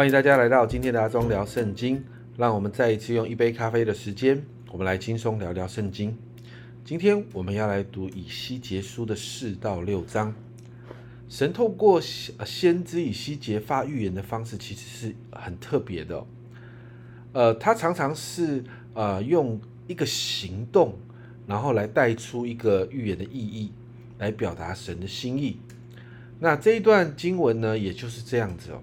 欢迎大家来到今天的阿忠聊圣经。让我们再一次用一杯咖啡的时间，我们来轻松聊聊圣经。今天我们要来读以西结书的四到六章。神透过先知以西结发预言的方式，其实是很特别的。呃，他常常是呃用一个行动，然后来带出一个预言的意义，来表达神的心意。那这一段经文呢，也就是这样子哦。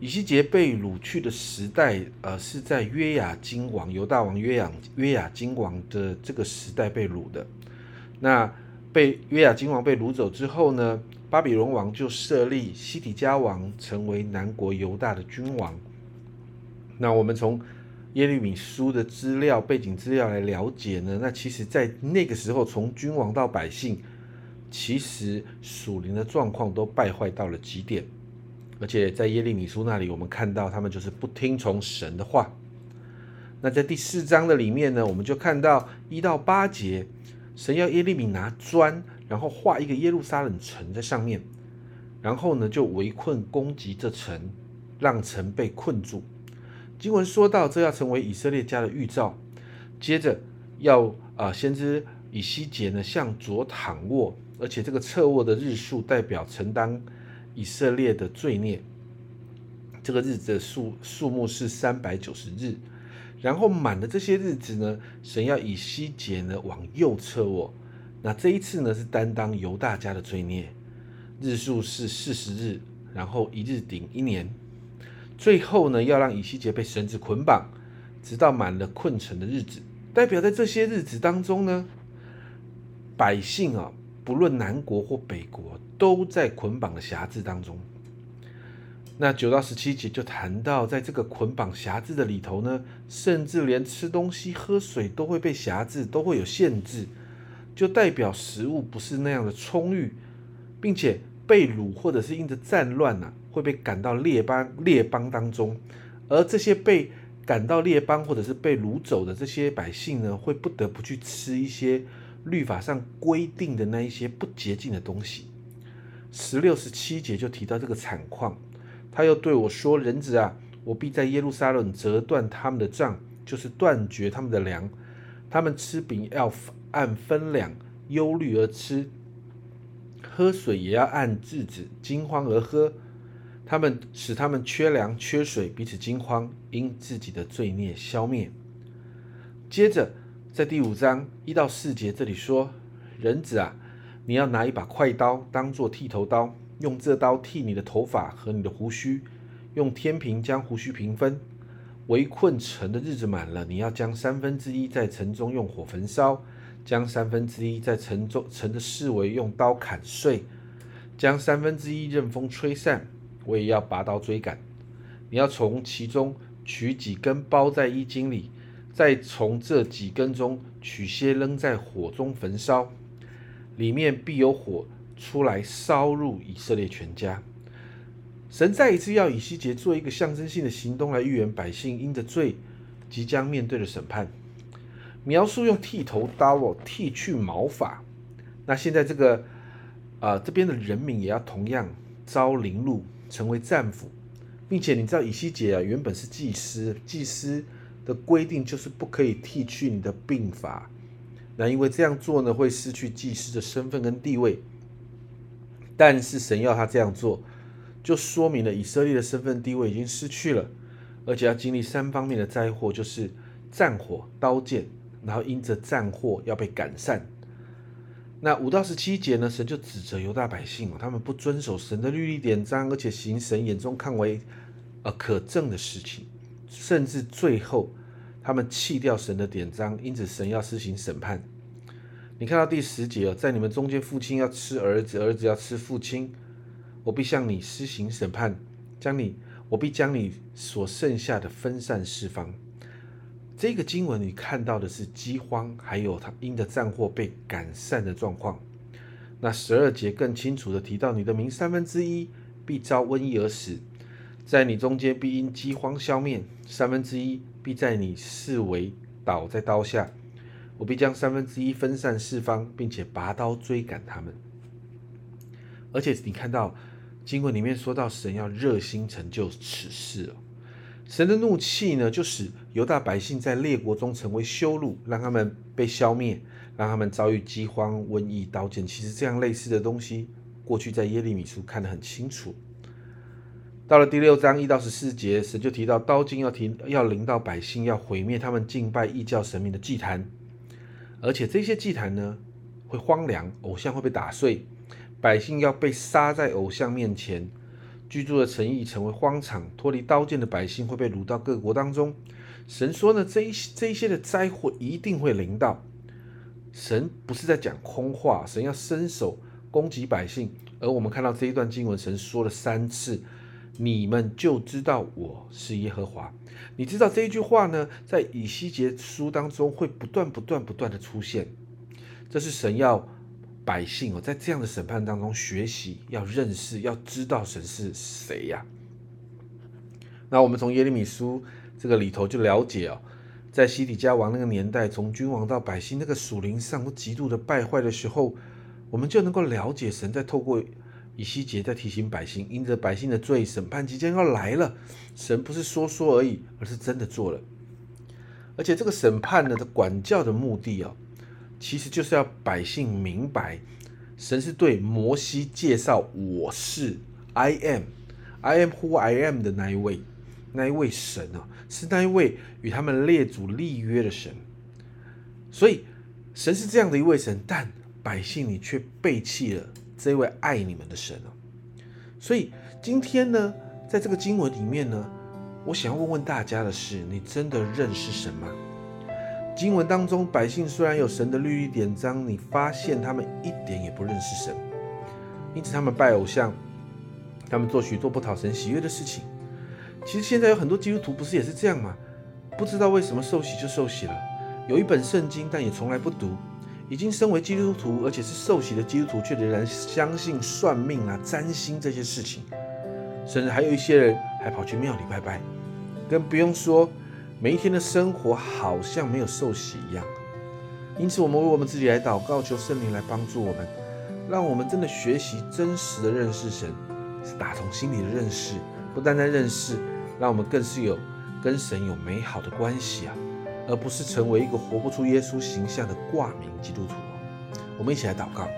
以西结被掳去的时代，呃，是在约雅金王犹大王约雅约雅金王的这个时代被掳的。那被约雅金王被掳走之后呢，巴比伦王就设立西底家王成为南国犹大的君王。那我们从耶利米书的资料背景资料来了解呢，那其实在那个时候，从君王到百姓，其实属灵的状况都败坏到了极点。而且在耶利米书那里，我们看到他们就是不听从神的话。那在第四章的里面呢，我们就看到一到八节，神要耶利米拿砖，然后画一个耶路撒冷城在上面，然后呢就围困攻击这城，让城被困住。经文说到，这要成为以色列家的预兆。接着要啊，先知以西结呢向左躺卧，而且这个侧卧的日数代表承担。以色列的罪孽，这个日子的数数目是三百九十日，然后满了这些日子呢，神要以西结呢往右侧卧，那这一次呢是担当犹大家的罪孽，日数是四十日，然后一日顶一年，最后呢要让以西结被绳子捆绑，直到满了困城的日子，代表在这些日子当中呢，百姓啊。不论南国或北国，都在捆绑的辖制当中。那九到十七节就谈到，在这个捆绑辖制的里头呢，甚至连吃东西、喝水都会被辖制，都会有限制，就代表食物不是那样的充裕，并且被掳或者是因着战乱呐，会被赶到列邦列邦当中。而这些被赶到列邦或者是被掳走的这些百姓呢，会不得不去吃一些。律法上规定的那一些不洁净的东西，十六十七节就提到这个惨况。他又对我说：“人子啊，我必在耶路撒冷折断他们的杖，就是断绝他们的粮。他们吃饼要按分两，忧虑而吃；喝水也要按日子，惊慌而喝。他们使他们缺粮缺水，彼此惊慌，因自己的罪孽消灭。”接着。在第五章一到四节，这里说：“人子啊，你要拿一把快刀，当做剃头刀，用这刀剃你的头发和你的胡须，用天平将胡须平分。围困城的日子满了，你要将三分之一在城中用火焚烧，将三分之一在城中城的四围用刀砍碎，将三分之一任风吹散。我也要拔刀追赶。你要从其中取几根包在衣襟里。”再从这几根中取些扔在火中焚烧，里面必有火出来烧入以色列全家。神再一次要以西结做一个象征性的行动来预言百姓因着罪即将面对的审判。描述用剃头刀剃去毛发。那现在这个啊这边的人民也要同样遭凌辱，成为战俘，并且你知道以西结啊原本是祭司，祭司。的规定就是不可以剃去你的鬓发，那因为这样做呢，会失去祭司的身份跟地位。但是神要他这样做，就说明了以色列的身份地位已经失去了，而且要经历三方面的灾祸，就是战火、刀剑，然后因着战祸要被赶散。那五到十七节呢，神就指责犹大百姓他们不遵守神的律例典章，而且行神眼中看为呃可憎的事情。甚至最后，他们弃掉神的典章，因此神要施行审判。你看到第十节哦，在你们中间，父亲要吃儿子，儿子要吃父亲。我必向你施行审判，将你，我必将你所剩下的分散四方。这个经文你看到的是饥荒，还有他因着战祸被赶散的状况。那十二节更清楚的提到，你的名三分之一必遭瘟疫而死。在你中间必因饥荒消灭，三分之一必在你四围倒在刀下。我必将三分之一分散四方，并且拔刀追赶他们。而且你看到，经文里面说到，神要热心成就此事哦。神的怒气呢，就使犹大百姓在列国中成为羞辱，让他们被消灭，让他们遭遇饥荒、瘟疫、刀剑。其实这样类似的东西，过去在耶利米书看得很清楚。到了第六章一到十四节，神就提到刀剑要停，要临到百姓，要毁灭他们敬拜异教神明的祭坛，而且这些祭坛呢会荒凉，偶像会被打碎。百姓要被杀在偶像面前，居住的城邑成为荒场，脱离刀剑的百姓会被掳到各国当中。神说呢，这一这一些的灾祸一定会临到。神不是在讲空话，神要伸手攻击百姓。而我们看到这一段经文，神说了三次：“你们就知道我是耶和华。”你知道这一句话呢，在以西结书当中会不断、不断、不断的出现。这是神要。百姓哦，在这样的审判当中学习，要认识，要知道神是谁呀？那我们从耶利米书这个里头就了解哦，在西底家王那个年代，从君王到百姓那个属灵上都极度的败坏的时候，我们就能够了解神在透过以西结在提醒百姓，因着百姓的罪，审判即将要来了。神不是说说而已，而是真的做了。而且这个审判呢的管教的目的哦。其实就是要百姓明白，神是对摩西介绍我是 I am，I am who I am 的那一位，那一位神啊，是那一位与他们列祖立约的神。所以神是这样的一位神，但百姓你却背弃了这位爱你们的神啊。所以今天呢，在这个经文里面呢，我想要问问大家的是：你真的认识神吗？经文当中，百姓虽然有神的律例典章，你发现他们一点也不认识神，因此他们拜偶像，他们做许多不讨神喜悦的事情。其实现在有很多基督徒不是也是这样吗？不知道为什么受洗就受洗了，有一本圣经，但也从来不读。已经身为基督徒，而且是受洗的基督徒，却仍然相信算命啊、占星这些事情，甚至还有一些人还跑去庙里拜拜，更不用说。每一天的生活好像没有受洗一样，因此我们为我们自己来祷告，求圣灵来帮助我们，让我们真的学习真实的认识神，是打从心里的认识，不单单认识，让我们更是有跟神有美好的关系啊，而不是成为一个活不出耶稣形象的挂名基督徒。我们一起来祷告，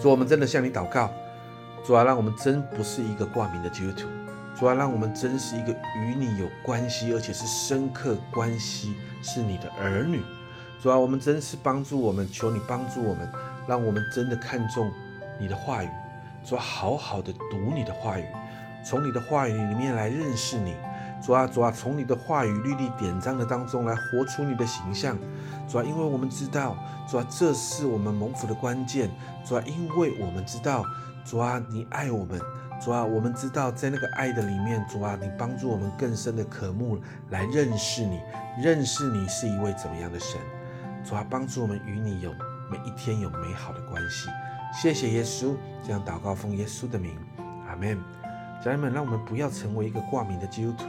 主，我们真的向你祷告，主啊，让我们真不是一个挂名的基督徒。主啊，让我们真是一个与你有关系，而且是深刻关系，是你的儿女。主啊，我们真是帮助我们，求你帮助我们，让我们真的看重你的话语。主啊，好好的读你的话语，从你的话语里面来认识你。主啊，主啊，从你的话语律例典章的当中来活出你的形象。主啊，因为我们知道，主啊，这是我们蒙福的关键。主啊，因为我们知道，主啊，你爱我们。主啊，我们知道在那个爱的里面，主啊，你帮助我们更深的渴慕来认识你，认识你是一位怎么样的神。主啊，帮助我们与你有每一天有美好的关系。谢谢耶稣，这样祷告奉耶稣的名，阿门。家人们，让我们不要成为一个挂名的基督徒，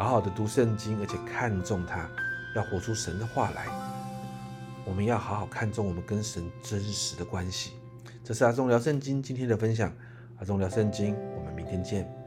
好好的读圣经，而且看重它，要活出神的话来。我们要好好看重我们跟神真实的关系。这是阿忠聊圣经今天的分享。阿忠聊圣经，我们明天见。